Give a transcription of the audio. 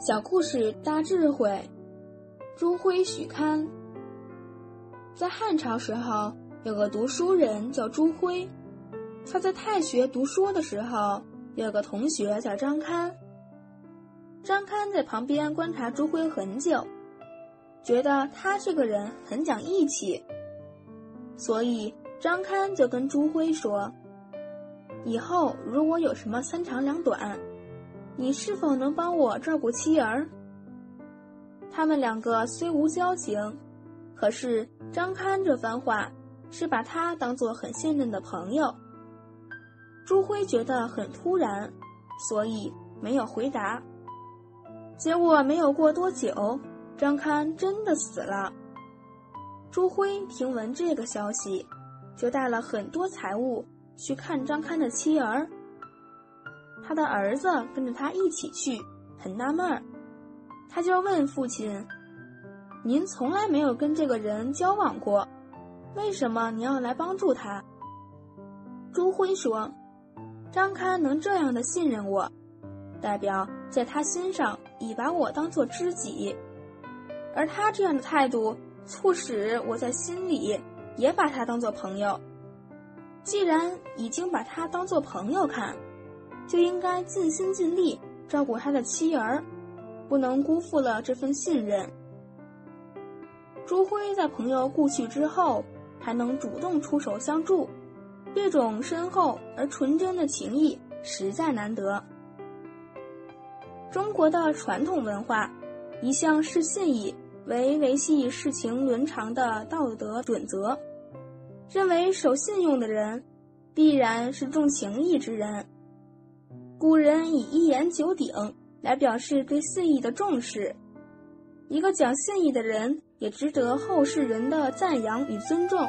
小故事大智慧，朱辉、许堪。在汉朝时候，有个读书人叫朱辉，他在太学读书的时候，有个同学叫张堪。张堪在旁边观察朱辉很久，觉得他这个人很讲义气，所以张堪就跟朱辉说：“以后如果有什么三长两短。”你是否能帮我照顾妻儿？他们两个虽无交情，可是张堪这番话是把他当做很信任的朋友。朱辉觉得很突然，所以没有回答。结果没有过多久，张堪真的死了。朱辉听闻这个消息，就带了很多财物去看张堪的妻儿。他的儿子跟着他一起去，很纳闷儿，他就问父亲：“您从来没有跟这个人交往过，为什么您要来帮助他？”朱辉说：“张堪能这样的信任我，代表在他心上已把我当做知己，而他这样的态度，促使我在心里也把他当做朋友。既然已经把他当做朋友看。”就应该尽心尽力照顾他的妻儿，不能辜负了这份信任。朱辉在朋友故去之后，还能主动出手相助，这种深厚而纯真的情谊实在难得。中国的传统文化一向是信义为维系世情伦常的道德准则，认为守信用的人必然是重情义之人。古人以一言九鼎来表示对信义的重视，一个讲信义的人也值得后世人的赞扬与尊重。